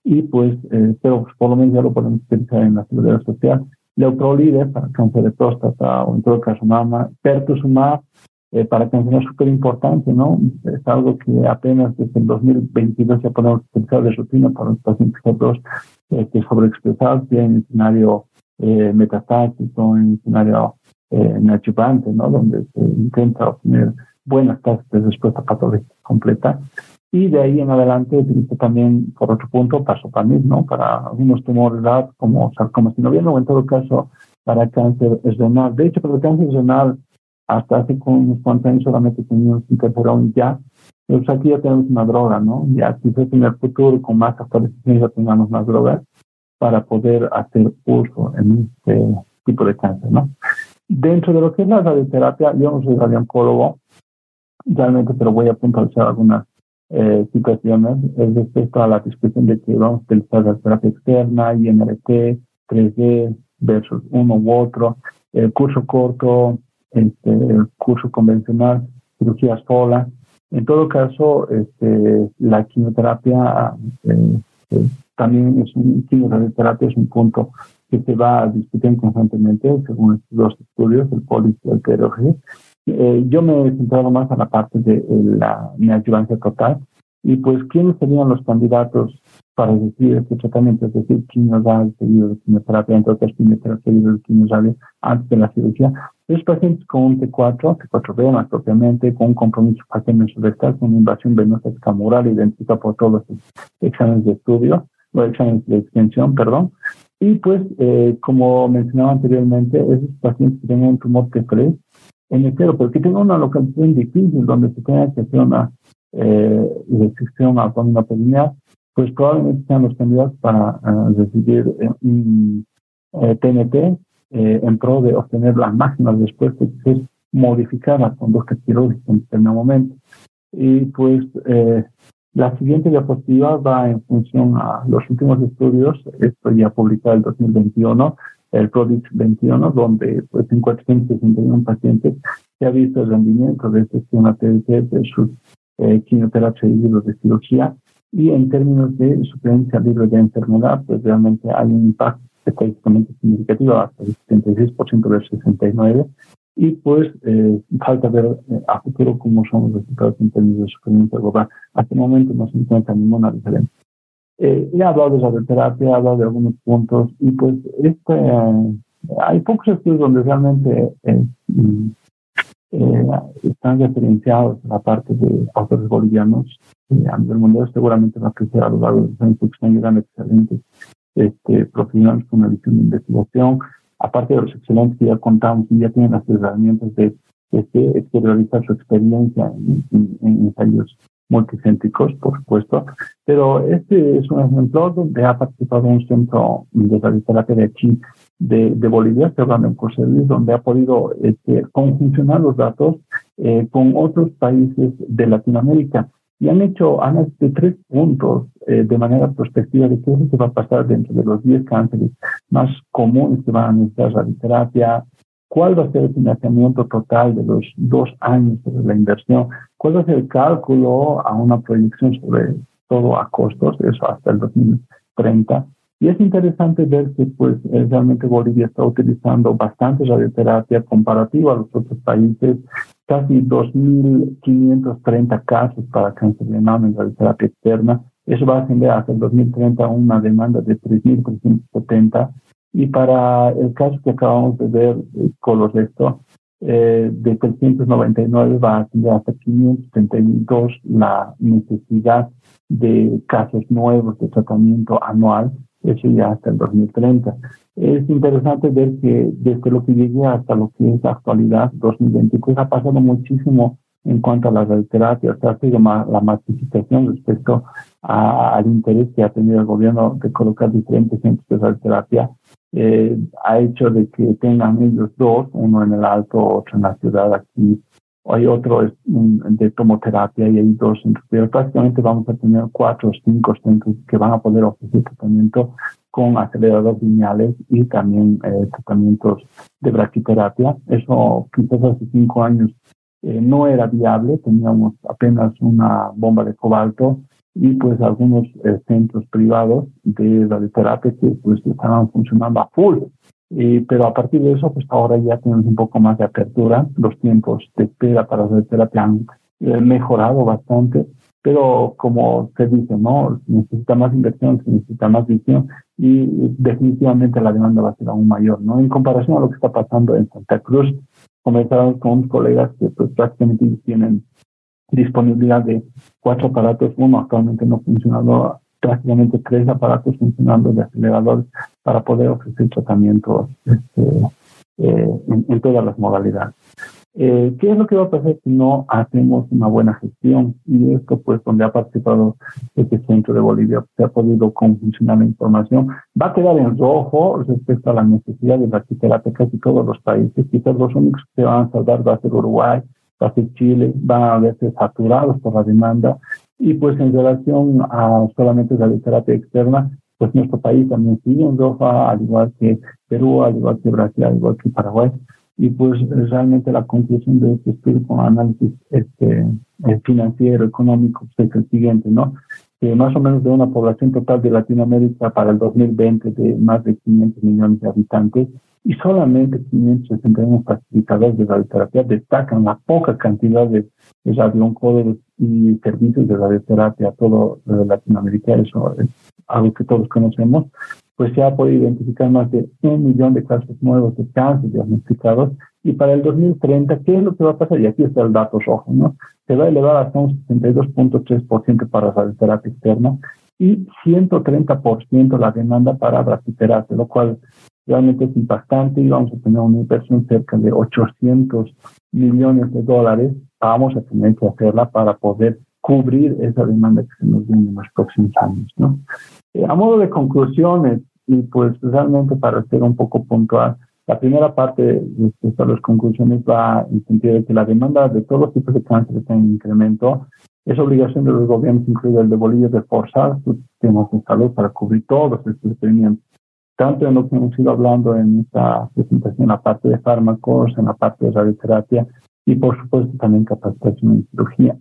Y pues, eh, pero por lo menos ya lo podemos utilizar en la seguridad social leuprolide para cáncer de próstata o en todo mama, pertuzumab eh, para cáncer es súper importante, ¿no? Es algo que apenas desde el 2022 ya podemos utilizar de rutina para los pacientes eh, que sobreexpresados en escenario eh, metastático, en escenario eh, ¿no? Donde se intenta obtener buenas tasas de respuesta patológica completa. Y de ahí en adelante utilizo también, por otro punto, pasopanib, ¿no? Para algunos tumores como sarcoma sinoviano o en todo caso para cáncer renal. De hecho, para el cáncer renal, hasta hace unos cuantos años solamente teníamos interferón ya. Pues aquí ya tenemos una droga, ¿no? Ya quizás en el futuro, con más actualizaciones, ya tengamos más drogas para poder hacer uso en este tipo de cáncer, ¿no? Dentro de lo que es la radioterapia, yo no soy radiooncólogo, realmente, pero voy a puntualizar algunas eh, situaciones es respecto a la discusión de que vamos a utilizar la terapia externa, INRT, 3D versus uno u otro, el curso corto, este, el curso convencional, cirugía sola. En todo caso, este, la quimioterapia eh, eh, también es un quimioterapia es un punto que se va a discutir constantemente según los estudios, el POLIS y el PROG. Eh, yo me he centrado más a la parte de la neoadjuvancia total y pues quiénes serían los candidatos para decir este tratamiento, es decir, da seguido de quimioterapia, entre otras quimioterapia seguido de quimioterapia antes de la cirugía. Los pacientes con un T4, T4B más propiamente, con un compromiso facial rectal, con una invasión venosa escamural identificada por todos los exámenes de estudio, o exámenes de extensión, perdón. Y pues, eh, como mencionaba anteriormente, esos pacientes que tienen un tumor T3 en el cero, porque tienen una localización difícil donde se tenga que hacer una eh, restricción abdominoperineal, pues probablemente sean los candidatos para uh, recibir un TNT en pro de obtener las máximas respuestas, que es modificar la conducta quirúrgica en determinado momento. Y pues eh, la siguiente diapositiva va en función a los últimos estudios, esto ya publicado en el 2021, el PRODIX 21, donde pues, en 461 pacientes se ha visto el rendimiento de este sistema TDT de sus eh, quimioterapia y libros de cirugía. Y en términos de suplencia libre de enfermedad, pues realmente hay un impacto estadísticamente significativo, hasta el 76% del 69%. Y pues eh, falta ver eh, a futuro cómo son los resultados en términos de supervivencia global. Hasta el momento no se encuentra ninguna diferencia. Eh, he hablado de radioterapia, he hablado de algunos puntos y pues este, hay pocos estudios donde realmente mm, están referenciados la parte de autores bolivianos a nivel mundial, seguramente va a crecer a lo largo de los años porque están excelentes este, profesionales con una visión de investigación, aparte de los excelentes que ya contamos y ya tienen las herramientas de, exteriorizar su experiencia en, ensayos multicéntricos, por supuesto. Pero este es un ejemplo donde ha participado un centro de radioterapia de aquí, de, de Bolivia, que hablando en Corselis, donde ha podido este, conjuncionar los datos eh, con otros países de Latinoamérica y han hecho análisis de tres puntos eh, de manera prospectiva de qué es lo que va a pasar dentro de los 10 cánceres más comunes que van a necesitar radioterapia, cuál va a ser el financiamiento total de los dos años de la inversión, cuál va a ser el cálculo a una proyección sobre todo a costos, eso hasta el 2030. Y es interesante ver que pues eh, realmente Bolivia está utilizando bastante radioterapia comparativa a los otros países casi 2.530 casos para cáncer de mama en radioterapia externa. Eso va a ascender hasta el 2030 una demanda de 3.370. Y para el caso que acabamos de ver, eh, colorecto, eh, de 399 va a ascender hasta 572 la necesidad de casos nuevos de tratamiento anual eso ya hasta el 2030. Es interesante ver que desde lo que llegue hasta lo que es la actualidad, 2023, ha pasado muchísimo en cuanto a la radioterapia, o sea, la masificación respecto al interés que ha tenido el gobierno de colocar diferentes centros de radioterapia, eh, ha hecho de que tengan ellos dos, uno en el alto, otro en la ciudad aquí, hay otro de tomoterapia y hay dos centros, pero prácticamente vamos a tener cuatro o cinco centros que van a poder ofrecer tratamiento con aceleradores lineales y también eh, tratamientos de braquiterapia. Eso quizás hace cinco años eh, no era viable, teníamos apenas una bomba de cobalto y pues algunos eh, centros privados de radioterapia que pues estaban funcionando a full pero a partir de eso, pues ahora ya tenemos un poco más de apertura. Los tiempos de espera para hacer terapia han eh, mejorado bastante, pero como se dice, ¿no? necesita más inversión, se necesita más visión y definitivamente la demanda va a ser aún mayor, ¿no? En comparación a lo que está pasando en Santa Cruz, comenzamos con colegas que pues prácticamente tienen disponibilidad de cuatro aparatos, uno actualmente no funcionando prácticamente tres aparatos funcionando de aceleradores para poder ofrecer tratamientos este, eh, en, todas las modalidades. Eh, ¿Qué es lo que va a pasar si no hacemos una buena gestión? Y esto, pues, donde ha participado este centro de Bolivia, se ha podido funcionar la información, va a quedar en rojo respecto a la necesidad de la arquiterapia casi todos los países. Quizás los únicos que se van a salvar va a ser Uruguay, ser Chile, van a verse saturados por la demanda y pues en relación a solamente la terapia externa, pues nuestro país también sigue en roja, al igual que Perú, al igual que Brasil, al igual que Paraguay. Y pues realmente la conclusión de este estudio con análisis este, financiero, económico, pues es el siguiente, ¿no? Más o menos de una población total de Latinoamérica para el 2020 de más de 500 millones de habitantes, y solamente 561 facilitadores de radioterapia destacan la poca cantidad de, de radiooncólogos y servicios de radioterapia a todo Latinoamérica, eso es algo que todos conocemos, pues se ha podido identificar más de un millón de casos nuevos de cáncer diagnosticados y para el 2030, ¿qué es lo que va a pasar? Y aquí está el dato rojo, ¿no? Se va a elevar hasta un 62.3% para radioterapia externa y 130% la demanda para braquiterapia, lo cual realmente es impactante y vamos a tener una inversión cerca de 800 millones de dólares. Vamos a tener que hacerla para poder cubrir esa demanda que se nos viene en los próximos años. ¿no? Eh, a modo de conclusiones, y pues realmente para ser un poco puntual, la primera parte de estas conclusiones va en sentido de que la demanda de todos los tipos de cáncer está en incremento. Es obligación de los gobiernos, incluido el de Bolivia, de forzar sus sistemas de salud para cubrir todos estos experimentos tanto en lo que hemos ido hablando en esta presentación, la parte de fármacos, en la parte de radioterapia y por supuesto también capacitación en cirugía.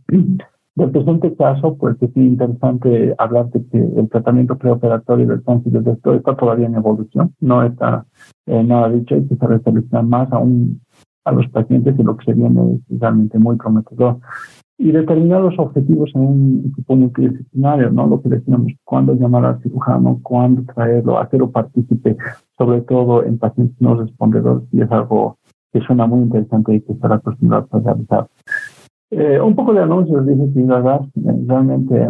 Del presente caso, pues es interesante hablar de que el tratamiento preoperatorio del cáncer de esto está todavía en evolución, no está eh, nada dicho y que se restablecerá más aún a los pacientes y lo que se viene es realmente muy prometedor. y determinar los objetivos en un equipo multidisciplinario, ¿no? Lo que decíamos, cuándo llamar al cirujano, cuándo traerlo, hacerlo partícipe, sobre todo en pacientes no respondedores, y es algo que suena muy interesante y que estará acostumbrado a realizar. Eh, un poco de anuncios, dije que verdad, realmente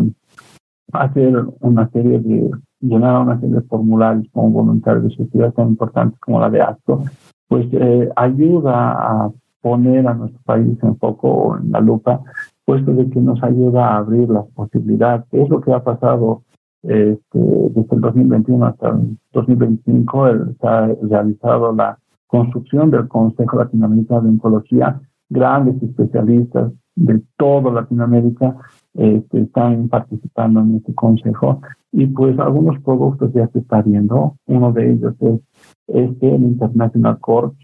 hacer una serie de, llenar una serie de formularios como voluntario de sociedad tan importantes como la de ASCO, pues eh, ayuda a poner a nuestro país en foco, en la lupa, puesto de que nos ayuda a abrir las posibilidades. Es lo que ha pasado este, desde el 2021 hasta el 2025. se ha realizado la construcción del Consejo Latinoamericano de Oncología. Grandes especialistas de toda Latinoamérica este, están participando en este consejo y pues algunos productos ya se están viendo. Uno de ellos es este, el International Court.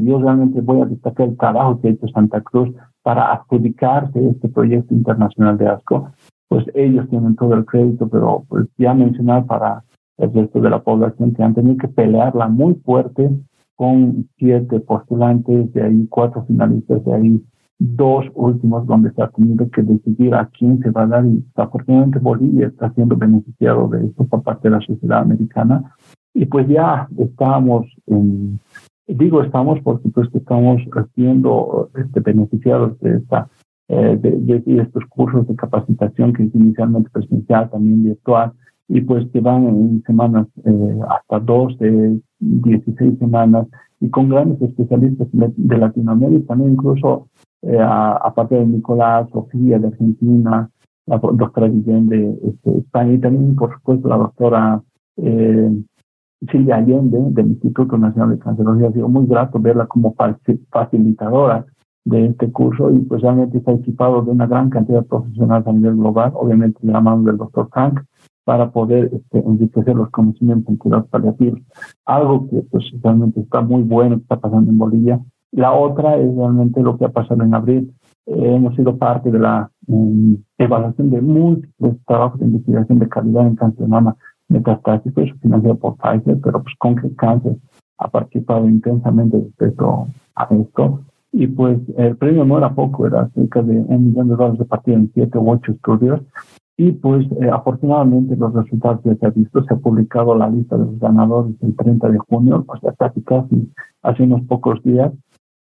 yo realmente voy a destacar el trabajo que ha hecho Santa Cruz para adjudicarse este proyecto internacional de ASCO, pues ellos tienen todo el crédito, pero pues ya mencionar para el resto de la población que han tenido que pelearla muy fuerte con siete postulantes, de ahí cuatro finalistas, de ahí dos últimos donde se ha tenido que decidir a quién se va a dar y afortunadamente Bolivia está siendo beneficiado de esto por parte de la sociedad americana. Y pues ya estamos en, Digo estamos porque pues estamos siendo este, beneficiados de, esta, eh, de, estos cursos de capacitación que es inicialmente presencial, también virtual, y pues que van en semanas eh, hasta 12, 16 semanas, y con grandes especialistas de, Latinoamérica, también incluso eh, aparte de Nicolás, Sofía de Argentina, la doctora Guillén de este, España y también, por supuesto, la doctora eh, Silvia Allende del Instituto Nacional de Cancerología. Ha sido muy grato verla como facilitadora de este curso y pues realmente está equipado de una gran cantidad de profesionales a nivel global, obviamente de la mano del doctor Frank, para poder este, enriquecer los conocimientos en cuidados paliativos. Algo que pues realmente está muy bueno que está pasando en Bolivia. La otra es realmente lo que ha pasado en abril. Eh, hemos sido parte de la um, evaluación de múltiples trabajos de investigación de calidad en cáncer de mama metastásico, es financiado por Pfizer, pero pues con que cáncer ha participado intensamente respecto a esto. Y pues el premio no era poco, era cerca de un millón de dólares repartido en siete u ocho estudios. Y pues eh, afortunadamente los resultados ya se han visto, se ha publicado la lista de los ganadores el 30 de junio, o sea, casi hace unos pocos días.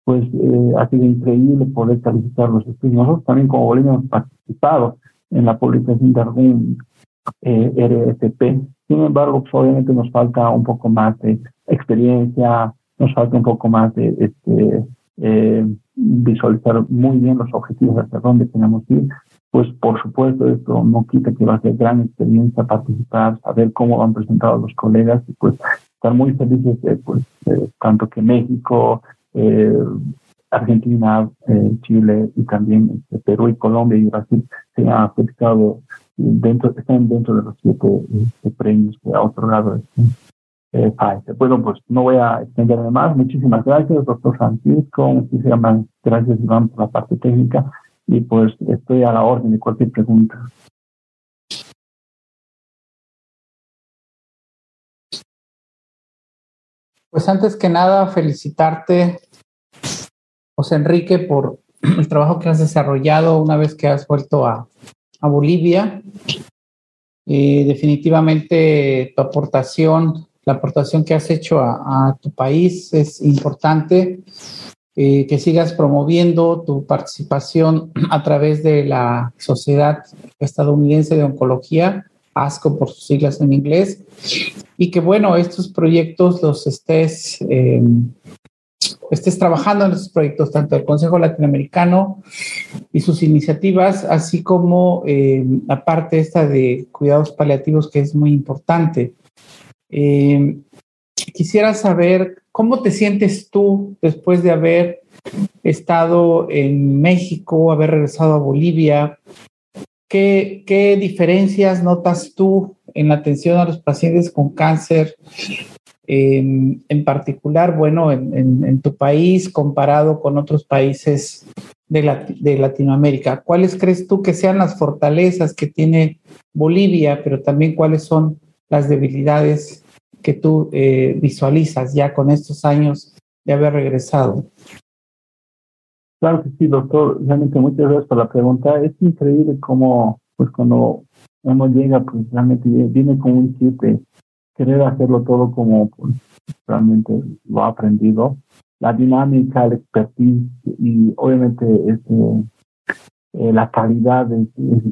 Pues eh, ha sido increíble poder calificar los estudios. Nosotros también como Bolivia hemos participado en la publicación de algún eh, Sin embargo, pues, obviamente nos falta un poco más de experiencia, nos falta un poco más de este, eh, visualizar muy bien los objetivos hacia dónde tenemos que ir. Pues por supuesto esto no quita que va a ser gran experiencia participar, saber cómo han presentado los colegas y pues estar muy felices de pues tanto que México, eh, Argentina, eh, Chile y también este, Perú y Colombia y Brasil se han aplicado dentro, están dentro de los siete este, premios que ha otorgado este, eh, Bueno, pues no voy a extenderme más. Muchísimas gracias, doctor Francisco. Muchísimas gracias, Iván, por la parte técnica. Y pues estoy a la orden de cualquier pregunta. Pues antes que nada, felicitarte, José Enrique, por el trabajo que has desarrollado una vez que has vuelto a, a Bolivia. Definitivamente tu aportación, la aportación que has hecho a, tu país es importante. Eh, que sigas promoviendo tu participación a través de la Sociedad Estadounidense de Oncología, ASCO por sus siglas en inglés, y que bueno, estos proyectos los estés eh, estés trabajando en estos proyectos, tanto el Consejo Latinoamericano y sus iniciativas, así como eh, la parte esta de cuidados paliativos, que es muy importante. Eh, quisiera saber cómo te sientes tú después de haber estado en México, haber regresado a Bolivia. ¿Qué, diferencias notas tú en la atención a los pacientes con cáncer en particular, bueno, en, tu país comparado con otros países de, Latinoamérica. ¿Cuáles crees tú que sean las fortalezas que tiene Bolivia, pero también cuáles son las debilidades que tú eh, visualizas ya con estos años de haber regresado? Claro que sí, doctor. Realmente muchas gracias por la pregunta. Es increíble cómo, pues cuando uno llega, pues realmente viene con un chip de querer hacerlo todo como pues, realmente lo ha aprendido. La dinámica, el expertise y obviamente este, eh, la calidad es,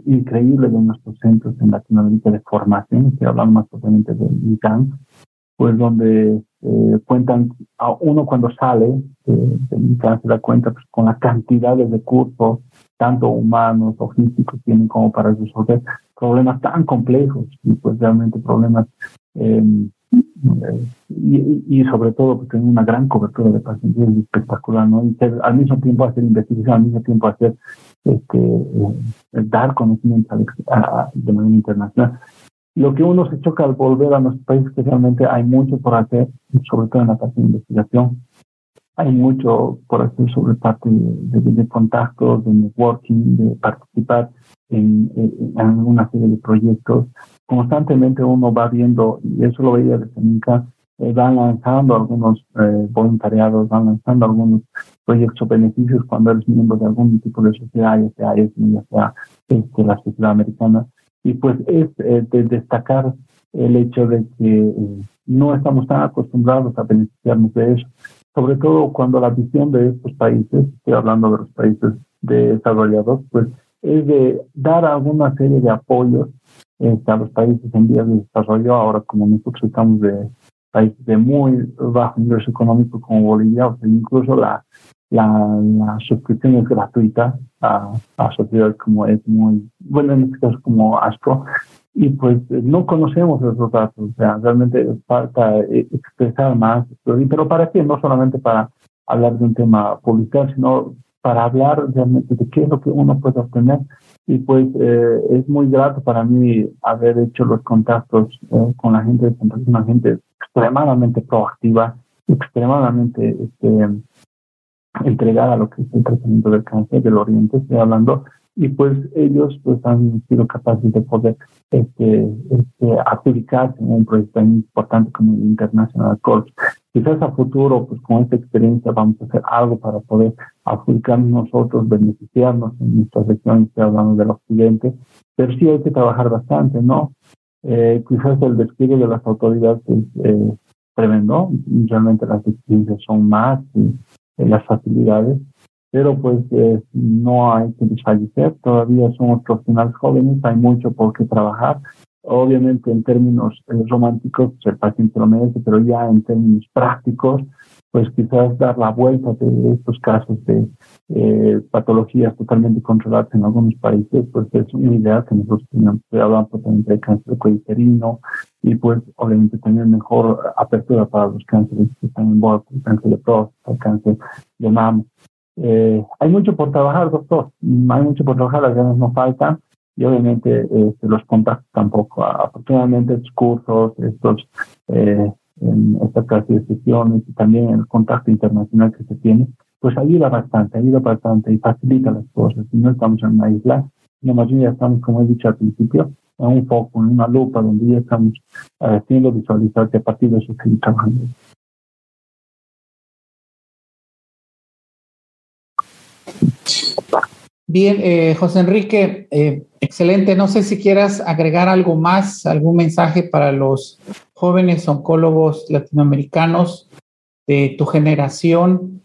increíble de nuestros centros en Latinoamérica de formación, estoy hablando más propiamente de ICANN, pues donde eh, cuentan, a uno cuando sale de se da cuenta pues, con las cantidades de cursos, tanto humanos o físicos, tienen como para resolver problemas tan complejos y pues realmente problemas em, y, sobre todo porque tienen una gran cobertura de pacientes espectacular, ¿no? Y al mismo tiempo hacer investigación, al mismo tiempo hacer este, eh, dar conocimiento de manera internacional. Lo que uno se choca al volver a nuestro país es que realmente hay mucho por hacer, sobre todo en la parte de investigación. Hay mucho por hacer sobre parte de, contactos, de networking, de participar en, en, una serie de proyectos. Constantemente uno va viendo, y eso lo veía desde nunca, eh, van lanzando algunos eh, voluntariados, van lanzando algunos proyectos o beneficios cuando eres miembro de algún tipo de sociedad, ya sea sea este, la sociedad americana. Y pues es eh, de destacar el hecho de que no estamos tan acostumbrados a beneficiarnos de eso, sobre todo cuando la visión de estos países, estoy hablando de los países desarrollados, pues es de dar alguna serie de apoyos este, a los países en vías de desarrollo, ahora como nosotros estamos de países de muy bajo ingreso económico como Bolivia, o sea, incluso la, la, la, suscripción es gratuita a, a, sociedades como es muy, bueno, en este caso como ASPRO, y pues no conocemos esos datos, o sea, realmente falta expresar más, pero para qué, no solamente para hablar de un tema publicar, sino para hablar realmente de qué es lo que uno puede obtener y pues eh, es muy grato para mí haber hecho los contactos eh, con la gente de una gente extremadamente proactiva, extremadamente este, entregada a lo que es el tratamiento del cáncer del oriente, estoy hablando, y pues ellos pues han sido capaces de poder este, este, aplicarse en un proyecto tan importante como el International Corps. Quizás a futuro, pues con esta experiencia vamos a hacer algo para poder aplicarnos nosotros, beneficiarnos en nuestra región, estoy hablando del occidente, pero sí hay que trabajar bastante, ¿no? Eh, quizás el despliegue de las autoridades es eh, tremendo, realmente las experiencias son más y, las facilidades, pero pues eh, no hay que desfallecer, todavía somos profesionales jóvenes, hay mucho por qué trabajar. Obviamente en términos eh, románticos pues, el paciente lo merece, pero ya en términos prácticos pues quizás dar la vuelta de estos casos de eh, patologías totalmente controladas en algunos países, pues es una idea que nosotros tenemos. Hablamos potente de cáncer coiterino y pues obviamente tener mejor apertura para los cánceres que están en boca, cáncer de próstata, cáncer de mama. Eh, hay mucho por trabajar, doctor. Hay mucho por trabajar, las ganas no faltan y obviamente este, los contactos tampoco. Afortunadamente, estos cursos, estos eh, en esta clase de sesiones y también el contacto internacional que se tiene, pues ayuda bastante, ayuda bastante y facilita las cosas. Y no estamos en una isla, sino más bien ya estamos, como he dicho al principio, en un foco, en una lupa donde ya estamos haciendo visualizar que a partir de eso seguir trabajando. Bien, eh, José Enrique, eh, excelente. No sé si quieras agregar algo más, algún mensaje para los jóvenes oncólogos latinoamericanos de tu generación.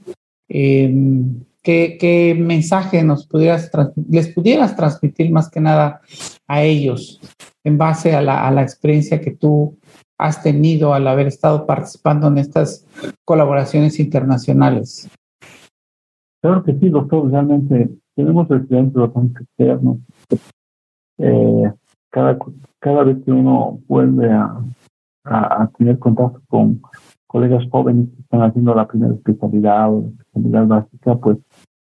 Em, ¿qué, mensaje nos pudieras les pudieras transmitir más que nada a ellos en base a la, a la experiencia que tú has tenido al haber estado participando en estas colaboraciones internacionales? Claro que sí, doctor. Realmente tenemos estudiantes bastante externos. Eh, cada, cada vez que uno vuelve a, a, tener contacto con colegas jóvenes que están haciendo la primera especialidad o especialidad básica, pues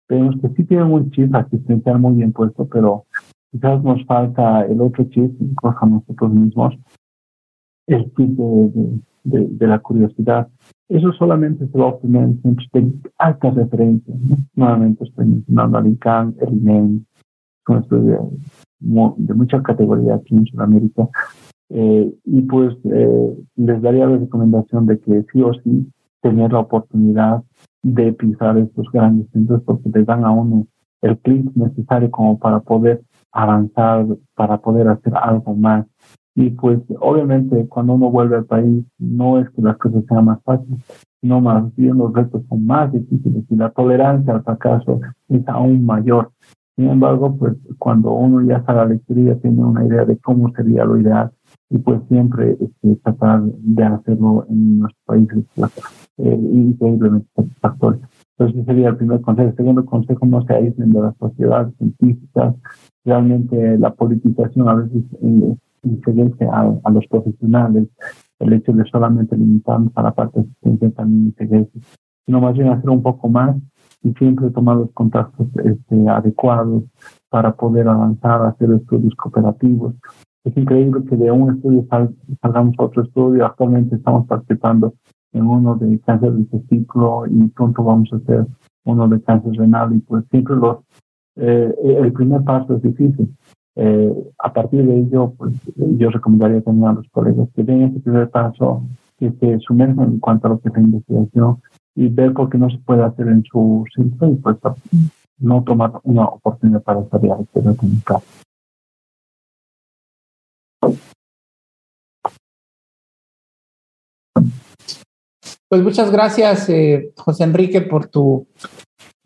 vemos que sí tienen un chip asistencial muy bien puesto, pero quizás nos falta el otro chip, incluso a nosotros mismos, el chip de, de, la curiosidad. Eso solamente se va a obtener en centros de alta referencia. Nuevamente estoy mencionando al INCAN, el con estudios de, mucha categoría aquí en Sudamérica. Eh, y pues eh, les daría la recomendación de que sí o sí tener la oportunidad de pisar estos grandes centros porque les dan a uno el clic necesario como para poder avanzar, para poder hacer algo más. Y pues obviamente cuando uno vuelve al país no es que las cosas sean más fáciles, sino más bien los retos son más difíciles y la tolerancia al fracaso es aún mayor. Sin embargo, pues cuando uno ya sale a la lectura tiene una idea de cómo sería lo ideal y pues siempre este, tratar de hacerlo en nuestros países eh, increíblemente satisfactorio. Entonces ese sería el primer consejo. El segundo consejo, no se aíslen de las sociedades científicas. Realmente la politización a veces eh, incidencia a, los profesionales, el hecho de solamente limitarnos a la parte de asistencia también incidencia, sino más bien hacer un poco más y siempre tomar los contactos este, adecuados para poder avanzar, hacer estudios cooperativos. Es increíble que de un estudio salgamos a otro estudio. Actualmente estamos participando en uno de cáncer de testículo y pronto vamos a hacer uno de cáncer renal y pues siempre los, eh, el primer paso es difícil. Eh, a partir de ello, pues yo recomendaría también a los colegas que den ese primer paso, que se sumerjan en cuanto a lo que es la investigación y ver por qué no se puede hacer en su centro y pues no tomar una oportunidad para salir a la caso. Pues muchas gracias, eh, José Enrique, por tu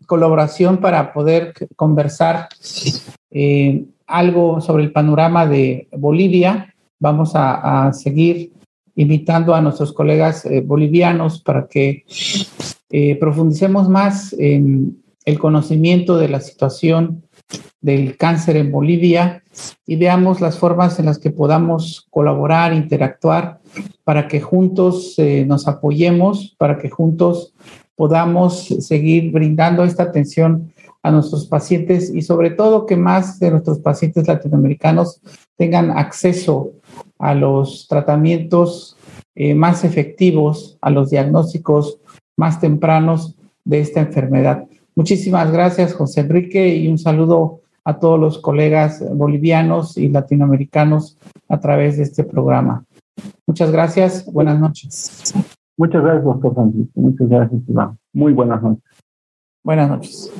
colaboración para poder conversar eh, algo sobre el panorama de Bolivia. Vamos a seguir invitando a nuestros colegas eh, bolivianos para que profundicemos más en el conocimiento de la situación del cáncer en Bolivia y veamos las formas en las que podamos colaborar, interactuar, para que juntos eh, nos apoyemos, para que juntos podamos seguir brindando esta atención a nuestros pacientes y sobre todo que más de nuestros pacientes latinoamericanos tengan acceso a los tratamientos eh, más efectivos, a los diagnósticos más tempranos de esta enfermedad. Muchísimas gracias, José Enrique, y un saludo a todos los colegas bolivianos y latinoamericanos a través de este programa. Muchas gracias. Buenas noches. Muchas gracias, doctor Francisco. Muchas gracias, Iván. Muy buenas noches. Buenas noches.